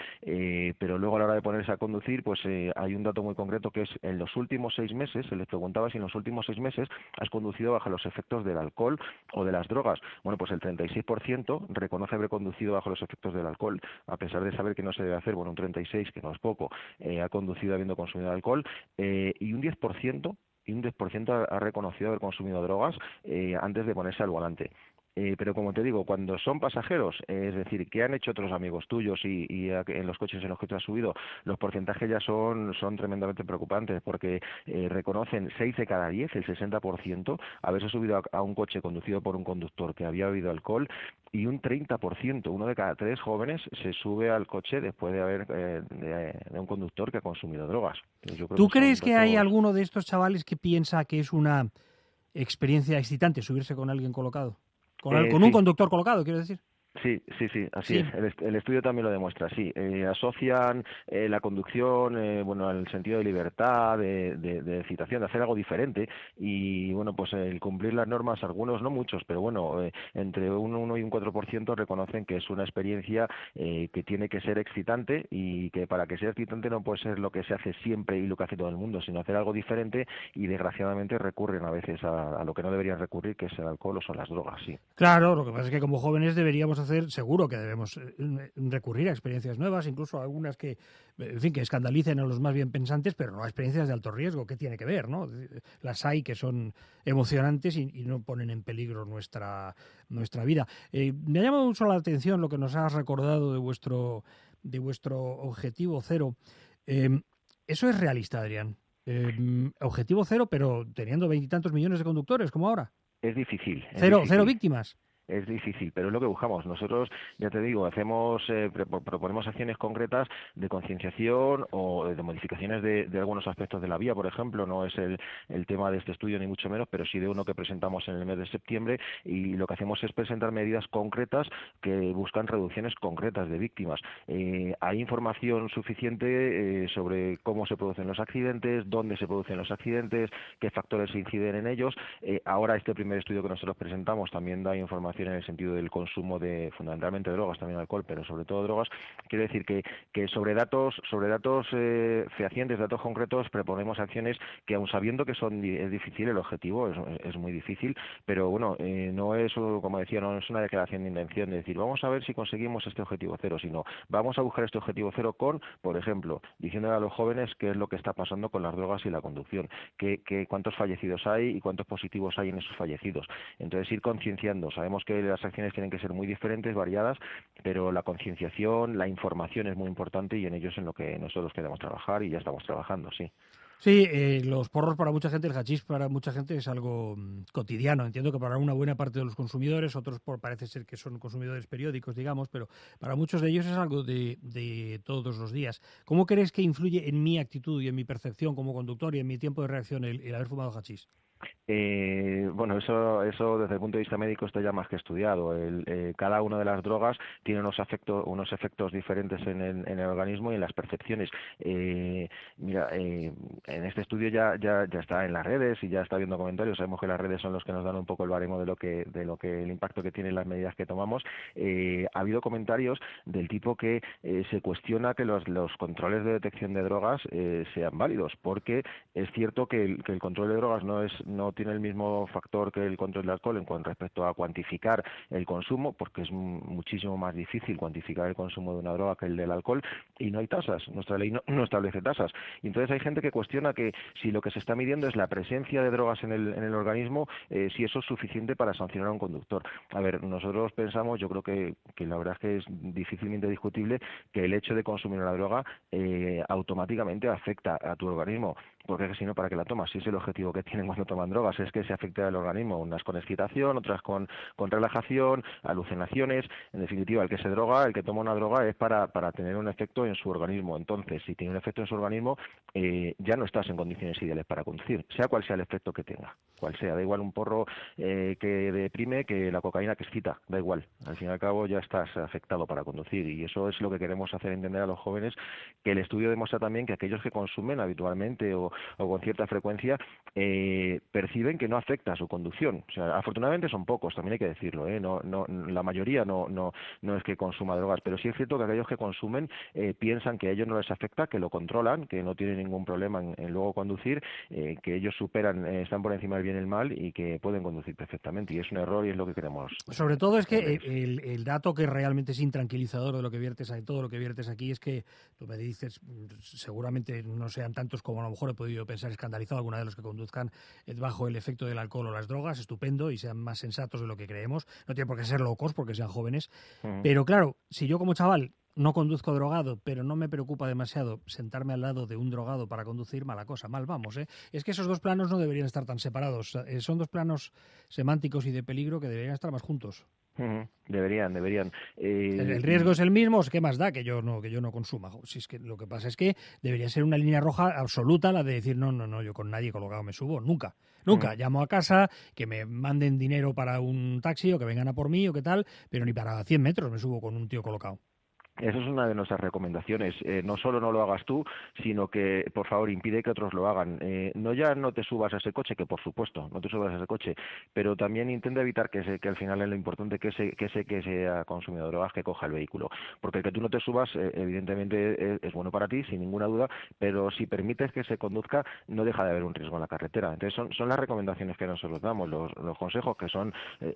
pero luego a la hora de ponerse a conducir, pues hay un dato muy concreto que es en los últimos seis meses, se les preguntaba si en los últimos seis meses has conducido bajo los efectos del alcohol o de las drogas. Bueno, pues el 36% reconoce haber conducido bajo los efectos del alcohol, a pesar de saber que no se debe hacer, bueno, un 36, que no es poco, eh, ha conducido habiendo consumido alcohol, eh, y un 10% y un 10% ha reconocido haber consumido drogas eh, antes de ponerse al volante. Eh, pero como te digo, cuando son pasajeros, es decir, que han hecho otros amigos tuyos y, en los coches en los que tú has subido, los porcentajes ya son, son tremendamente preocupantes porque eh, reconocen 6 de cada 10, el 60%, haberse subido a, un coche conducido por un conductor que había bebido alcohol y un 30%, uno de cada tres jóvenes, se sube al coche después de haber eh, de, un conductor que ha consumido drogas. ¿Tú crees que hay alguno de estos chavales que piensa que es una experiencia excitante subirse con alguien colocado? Con, eh, un conductor colocado, quiero decir. Sí, sí, sí, así es. El, estudio también lo demuestra, sí. Eh, asocian eh, la conducción, eh, bueno, al sentido de libertad, de, de, de, excitación, de hacer algo diferente y, bueno, pues el cumplir las normas, algunos, no muchos, pero bueno, entre un 1 y un 4% reconocen que es una experiencia que tiene que ser excitante y que para que sea excitante no puede ser lo que se hace siempre y lo que hace todo el mundo, sino hacer algo diferente y desgraciadamente recurren a veces a, a lo que no deberían recurrir, que es el alcohol o son las drogas, sí. Claro, lo que pasa es que como jóvenes deberíamos hacer, seguro que debemos eh, recurrir a experiencias nuevas, incluso algunas que, en fin, que escandalicen a los más bien pensantes, pero no a experiencias de alto riesgo. ¿Qué tiene que ver, no? Las hay que son emocionantes y, no ponen en peligro nuestra, nuestra vida. Eh, me ha llamado mucho la atención lo que nos has recordado de vuestro, de vuestro objetivo cero. Em, eso es realista, Adrián. Em, objetivo cero, pero teniendo veintitantos millones de conductores, como ahora. Es difícil. cero, cero víctimas es difícil, pero es lo que buscamos. Nosotros, ya te digo, hacemos, eh, proponemos acciones concretas de concienciación o de modificaciones de, algunos aspectos de la vía, por ejemplo, no es el, el, tema de este estudio ni mucho menos, pero sí de uno que presentamos en el mes de septiembre y lo que hacemos es presentar medidas concretas que buscan reducciones concretas de víctimas. Eh, hay información suficiente eh, sobre cómo se producen los accidentes, dónde se producen los accidentes, qué factores inciden en ellos. ahora este primer estudio que nosotros presentamos también da información en el sentido del consumo de fundamentalmente drogas, también alcohol, pero sobre todo drogas, quiero decir que, que sobre datos, sobre datos eh, fehacientes, datos concretos, proponemos acciones que aun sabiendo que son es difícil el objetivo, es, es muy difícil, pero bueno, eh, no es, como decía, no es una declaración de intención de decir vamos a ver si conseguimos este objetivo cero, sino vamos a buscar este objetivo cero con, por ejemplo, diciéndole a los jóvenes qué es lo que está pasando con las drogas y la conducción, que, cuántos fallecidos hay y cuántos positivos hay en esos fallecidos. Entonces ir concienciando, sabemos que las acciones tienen que ser muy diferentes, variadas, pero la concienciación, la información es muy importante y en ello es en lo que nosotros queremos trabajar y ya estamos trabajando, sí. Sí, eh, los porros para mucha gente, el hachís para mucha gente es algo mm, cotidiano. Entiendo que para una buena parte de los consumidores, otros por, parece ser que son consumidores periódicos, digamos, pero para muchos de ellos es algo de, todos los días. ¿Cómo crees que influye en mi actitud y en mi percepción como conductor y en mi tiempo de reacción el haber fumado hachís? Eh, bueno, eso, eso desde el punto de vista médico está ya más que estudiado. Eh, cada una de las drogas tiene unos, efectos, unos efectos diferentes en el, en el organismo y en las percepciones. Eh, mira, eh, en este estudio ya, ya, ya está en las redes y ya está viendo comentarios. Sabemos que las redes son los que nos dan un poco el baremo de lo que, de lo que el impacto que tienen las medidas que tomamos. ha habido comentarios del tipo que se cuestiona que los, los controles de detección de drogas sean válidos, porque es cierto el, que el control de drogas no es no tiene el mismo factor que el control del alcohol en cuanto respecto a cuantificar el consumo, porque es muchísimo más difícil cuantificar el consumo de una droga que el del alcohol y no hay tasas. Nuestra ley no, establece tasas. Y entonces hay gente que cuestiona que si lo que se está midiendo es la presencia de drogas en el, en el organismo, eh, si eso es suficiente para sancionar a un conductor. A ver, nosotros pensamos, yo creo que, que la verdad es que es difícilmente discutible que el hecho de consumir una droga eh, automáticamente afecta a tu organismo porque si no, ¿para qué la tomas? Si es el objetivo que tienen cuando toman drogas, es que se afecte al organismo, unas con excitación, otras con, con relajación, alucinaciones, en definitiva, el que se droga, el que toma una droga es para, para tener un efecto en su organismo. Entonces, si tiene un efecto en su organismo, eh, ya no estás en condiciones ideales para conducir, sea cual sea el efecto que tenga. cual sea, da igual un porro eh, que deprime que la cocaína que excita, da igual. Al fin y al cabo ya estás afectado para conducir y eso es lo que queremos hacer entender a los jóvenes, que el estudio demuestra también que aquellos que consumen habitualmente o, con cierta frecuencia eh, perciben que no afecta a su conducción. O sea, afortunadamente son pocos, también hay que decirlo, ¿eh? no, no, la mayoría no, no, no es que consuma drogas, pero sí es cierto que aquellos que consumen eh, piensan que a ellos no les afecta, que lo controlan, que no tienen ningún problema en, luego conducir, eh, que ellos superan, eh, están por encima del bien y el mal y que pueden conducir perfectamente. Y es un error y es lo que queremos. Sobre todo es que el, el dato que realmente es intranquilizador de lo que viertes ahí, todo lo que viertes aquí es que tú me dices, seguramente no sean tantos como a lo mejor he podido pensar escandalizado alguna de los que conduzcan bajo el efecto del alcohol o las drogas, estupendo y sean más sensatos de lo que creemos. No tiene por qué ser locos porque sean jóvenes. Pero claro, si yo como chaval no conduzco drogado, pero no me preocupa demasiado sentarme al lado de un drogado para conducir, mala cosa, mal vamos. ¿eh? Es que esos dos planos no deberían estar tan separados. Eh, son dos planos semánticos y de peligro que deberían estar más juntos. Deberían, deberían. Eh, el, riesgo es el mismo, ¿qué más da que yo no que yo no consuma? Si es que lo que pasa es que debería ser una línea roja absoluta la de decir no, no, no, yo con nadie colocado me subo, nunca, nunca. Llamo a casa, que me manden dinero para un taxi o que vengan a por mí o qué tal, pero ni para 100 metros me subo con un tío colocado. Esa es una de nuestras recomendaciones. Eh, no solo no lo hagas tú, sino que, por favor, impide que otros lo hagan. Eh, no ya no te subas a ese coche, que por supuesto, no te subas a ese coche, pero también intenta evitar que, que al final es lo importante que ese que, ese, que sea consumido de drogas que coja el vehículo. Porque el que tú no te subas, eh, evidentemente, es, bueno para ti, sin ninguna duda, pero si permites que se conduzca, no deja de haber un riesgo en la carretera. Entonces, son, son las recomendaciones que nosotros damos, los, los consejos que son,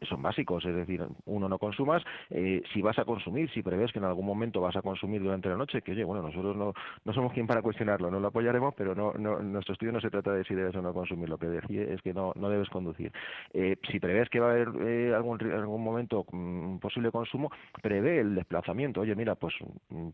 son básicos. Es decir, uno, no consumas. si vas a consumir, si prevés que en algún momento vas a consumir durante la noche, que oye, bueno, nosotros no, no somos quien para cuestionarlo, no lo apoyaremos, pero no, no, nuestro estudio no se trata de si debes o no consumir, lo que decía es que no, no debes conducir. Eh, si prevés que va a haber eh, algún, algún momento un posible consumo, prevé el desplazamiento, oye, mira, pues,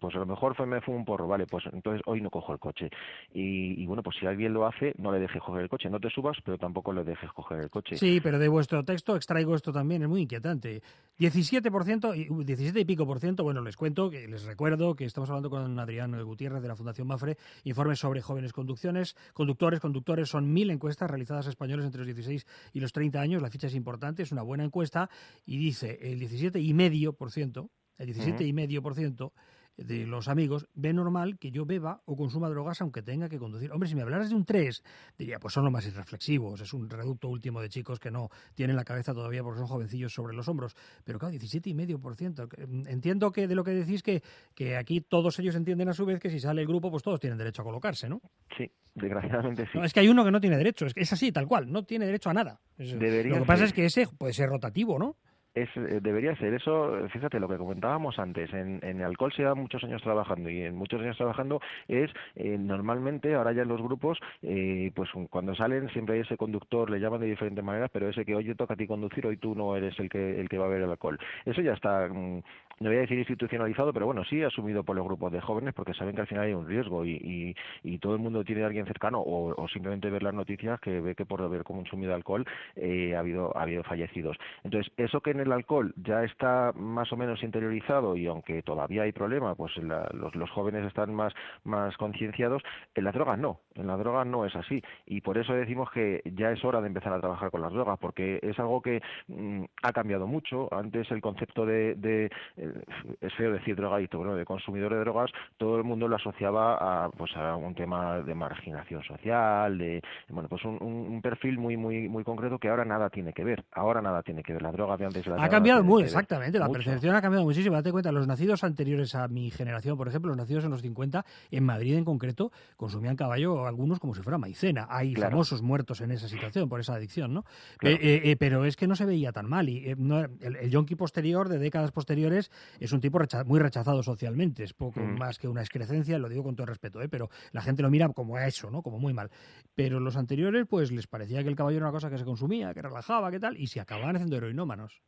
pues a lo mejor fue, me fue un porro, vale, pues entonces hoy no cojo el coche. Y, y bueno, pues si alguien lo hace, no le dejes coger el coche, no te subas, pero tampoco le dejes coger el coche. Sí, pero de vuestro texto extraigo esto también, es muy inquietante. 17%, 17 y pico por ciento, bueno, les cuento que les recuerdo que estamos hablando con Adrián Gutiérrez de la Fundación Mafre, informes sobre jóvenes conducciones, conductores, conductores, son mil encuestas realizadas a españoles entre los 16 y los 30 años, la ficha es importante, es una buena encuesta y dice el 17,5%, el 17,5% de los amigos, ve normal que yo beba o consuma drogas aunque tenga que conducir. Hombre, si me hablaras de un 3, diría, pues son los más irreflexivos, es un reducto último de chicos que no tienen la cabeza todavía porque son jovencillos sobre los hombros. Pero claro, 17,5%. Mm, entiendo que de lo que decís que, que aquí todos ellos entienden a su vez que si sale el grupo, pues todos tienen derecho a colocarse, ¿no? Sí, desgraciadamente sí. es que hay uno que no tiene derecho, es, es así, tal cual, no tiene derecho a nada. lo que pasa es que ese puede ser rotativo, ¿no? Es, eh, debería ser eso, fíjate lo que comentábamos antes, en, en alcohol se da muchos años trabajando y en muchos años trabajando es eh, normalmente, ahora ya en los grupos, eh, pues cuando salen siempre hay ese conductor, le llaman de diferentes maneras, pero ese que hoy te toca a ti conducir, hoy tú no eres el que, el que va a ver el alcohol. Eso ya está mm, no voy a decir institucionalizado, pero bueno, sí asumido por los grupos de jóvenes porque saben que al final hay un riesgo y, y, todo el mundo tiene a alguien cercano o, simplemente ver las noticias que ve que por haber consumido alcohol eh, ha, habido, ha habido fallecidos. Entonces, eso que en el alcohol ya está más o menos interiorizado y aunque todavía hay problema, pues los, los, jóvenes están más, más concienciados, en las drogas no, en las drogas no es así y por eso decimos que ya es hora de empezar a trabajar con las drogas porque es algo que mm, ha cambiado mucho. Antes el concepto de es feo decir drogadicto, bueno, de consumidor de drogas, todo el mundo lo asociaba a, pues, a un tema de marginación social, de, bueno, pues un, perfil muy, muy, muy concreto que ahora nada tiene que ver. Ahora nada tiene que ver. La droga de antes Ha cambiado muy, exactamente. La percepción ha cambiado muchísimo. Date cuenta, los nacidos anteriores a mi generación, por ejemplo, los nacidos en los 50, en Madrid en concreto, consumían caballo algunos como si fuera maicena. Hay famosos muertos en esa situación por esa adicción, ¿no? Eh, eh, pero es que no se veía tan mal. Y eh, el, el yonki posterior, de décadas posteriores, es un tipo muy rechazado socialmente, es poco mm. más que una excrecencia, lo digo con todo respeto, ¿eh? pero la gente lo mira como a eso, ¿no? como muy mal. Pero los anteriores, pues les parecía que el caballo era una cosa que se consumía, que relajaba, que tal, y se acababan haciendo heroinómanos.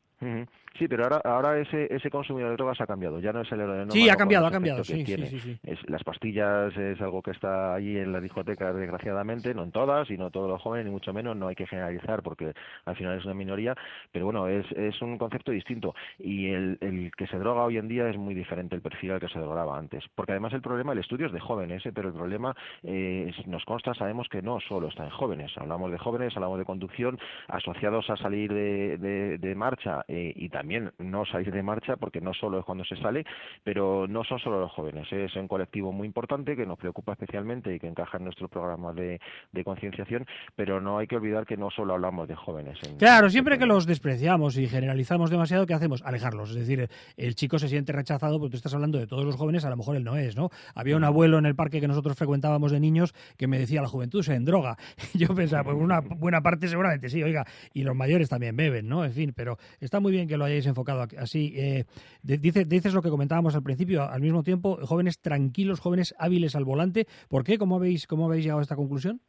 Sí, pero ahora, ahora ese, ese consumidor de drogas ha cambiado. Ya no es el heroinómano Sí, ha cambiado, ha cambiado, efecto que sí, sí, tiene. sí, sí. Es, las pastillas es algo que está allí en las discotecas, desgraciadamente, no en todas y no todos los jóvenes, ni mucho menos. No hay que generalizar porque al final es una minoría, pero bueno, es, es un concepto distinto. Y el, el que se droga hoy en día es muy diferente el perfil al que se drogaba antes. Porque además el problema, el estudio es de jóvenes, ¿eh? pero el problema eh, nos consta, sabemos que no solo está en jóvenes. Hablamos de jóvenes, hablamos de conducción, asociados a salir de, de- de marcha eh, y también no salir de marcha, porque no solo es cuando se sale, pero no son solo los jóvenes, ¿eh? es un colectivo muy importante que nos preocupa especialmente y que encaja en nuestro programa de, de concienciación, pero no hay que olvidar que no solo hablamos de jóvenes. en- Claro, en siempre que los despreciamos y generalizamos demasiado, ¿qué hacemos? Alejarlos. Es decir, el chico se siente rechazado porque tú estás hablando de todos los jóvenes, a lo mejor él no es, ¿no? Había un abuelo en el parque que nosotros frecuentábamos de niños que me decía, la juventud se endroga. <laughs> Yo pensaba, pues una buena parte seguramente sí, oiga, y los mayores también beben, ¿no? En fin, pero está muy bien que lo hayáis enfocado así. Eh, de- dice- dices lo que comentábamos al principio, al mismo tiempo, jóvenes tranquilos, jóvenes hábiles al volante. ¿Por qué? ¿Cómo habéis, cómo habéis llegado a esta conclusión?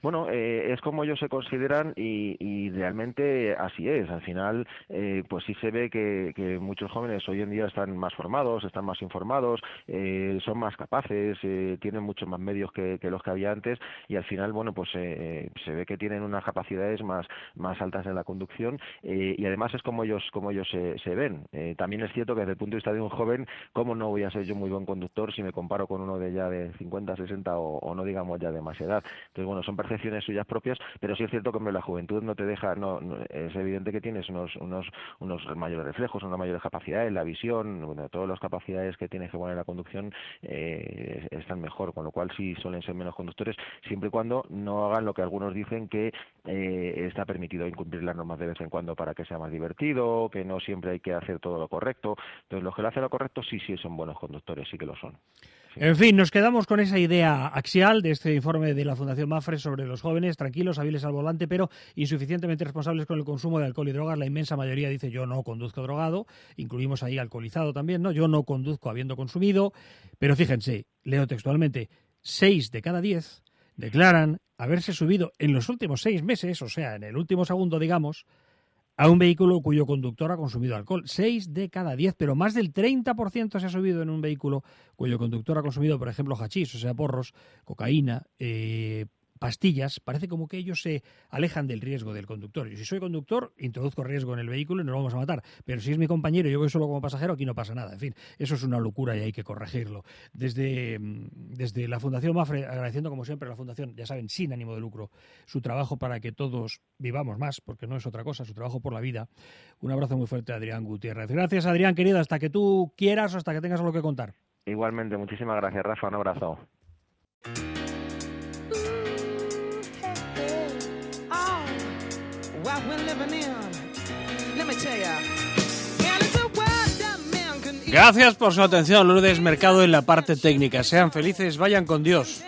Bueno, eh, es como ellos se consideran y, realmente así es. Al final, eh, pues sí se ve que, que muchos jóvenes hoy en día están más formados, están más informados, eh, son más capaces, eh, tienen muchos más medios que, los que había antes y al final, bueno, pues eh, se ve que tienen unas capacidades más, más altas en la conducción eh, y además es como ellos, como ellos se, se ven. También es cierto que desde el punto de vista de un joven, ¿cómo no voy a ser yo muy buen conductor si me comparo con uno de ya de 50, 60 o, o no digamos ya de más edad? Entonces, bueno, son percepciones suyas propias, pero sí es cierto que hombre, la juventud no te deja, no, no- es evidente que tienes unos, unos, unos mayores reflejos, unas mayores capacidades, la visión, bueno, todas las capacidades que tienes que poner en la conducción eh, están mejor, con lo cual sí suelen ser menos conductores, siempre y cuando no hagan lo que algunos dicen que eh, está permitido incumplir las normas de vez en cuando para que sea más divertido, que no siempre hay que hacer todo lo correcto. Entonces, los que lo hacen lo correcto sí, sí son buenos conductores, sí que lo son. En fin, nos quedamos con esa idea axial de este informe de la Fundación Mafre sobre los jóvenes tranquilos, hábiles al volante, pero insuficientemente responsables con el consumo de alcohol y drogas. La inmensa mayoría dice yo no conduzco drogado, incluimos ahí alcoholizado también, ¿no? Yo no conduzco habiendo consumido, pero fíjense, leo textualmente, seis de cada diez declaran haberse subido en los últimos seis meses, o sea, en el último segundo, digamos, a un vehículo cuyo conductor ha consumido alcohol. Seis de cada diez, pero más del 30% se ha subido en un vehículo cuyo conductor ha consumido, por ejemplo, hachís, o sea, porros, cocaína, eh, pastillas. Parece como que ellos se alejan del riesgo del conductor. Yo si soy conductor, introduzco riesgo en el vehículo y nos vamos a matar. Pero si es mi compañero y yo voy solo como pasajero, aquí no pasa nada. En fin, eso es una locura y hay que corregirlo. Desde, mm, desde la Fundación Mafre, agradeciendo como siempre a la Fundación, ya saben, sin ánimo de lucro, su trabajo para que todos vivamos más, porque no es otra cosa, su trabajo por la vida. Un abrazo muy fuerte a Adrián Gutiérrez. Gracias, Adrián, querido, hasta que tú quieras o hasta que tengas algo que contar. Igualmente, muchísimas gracias, Rafa. Un abrazo. What we're living in. Let me tell ya. Gracias por su atención, Lourdes Mercado en la parte técnica. Sean felices, vayan con Dios.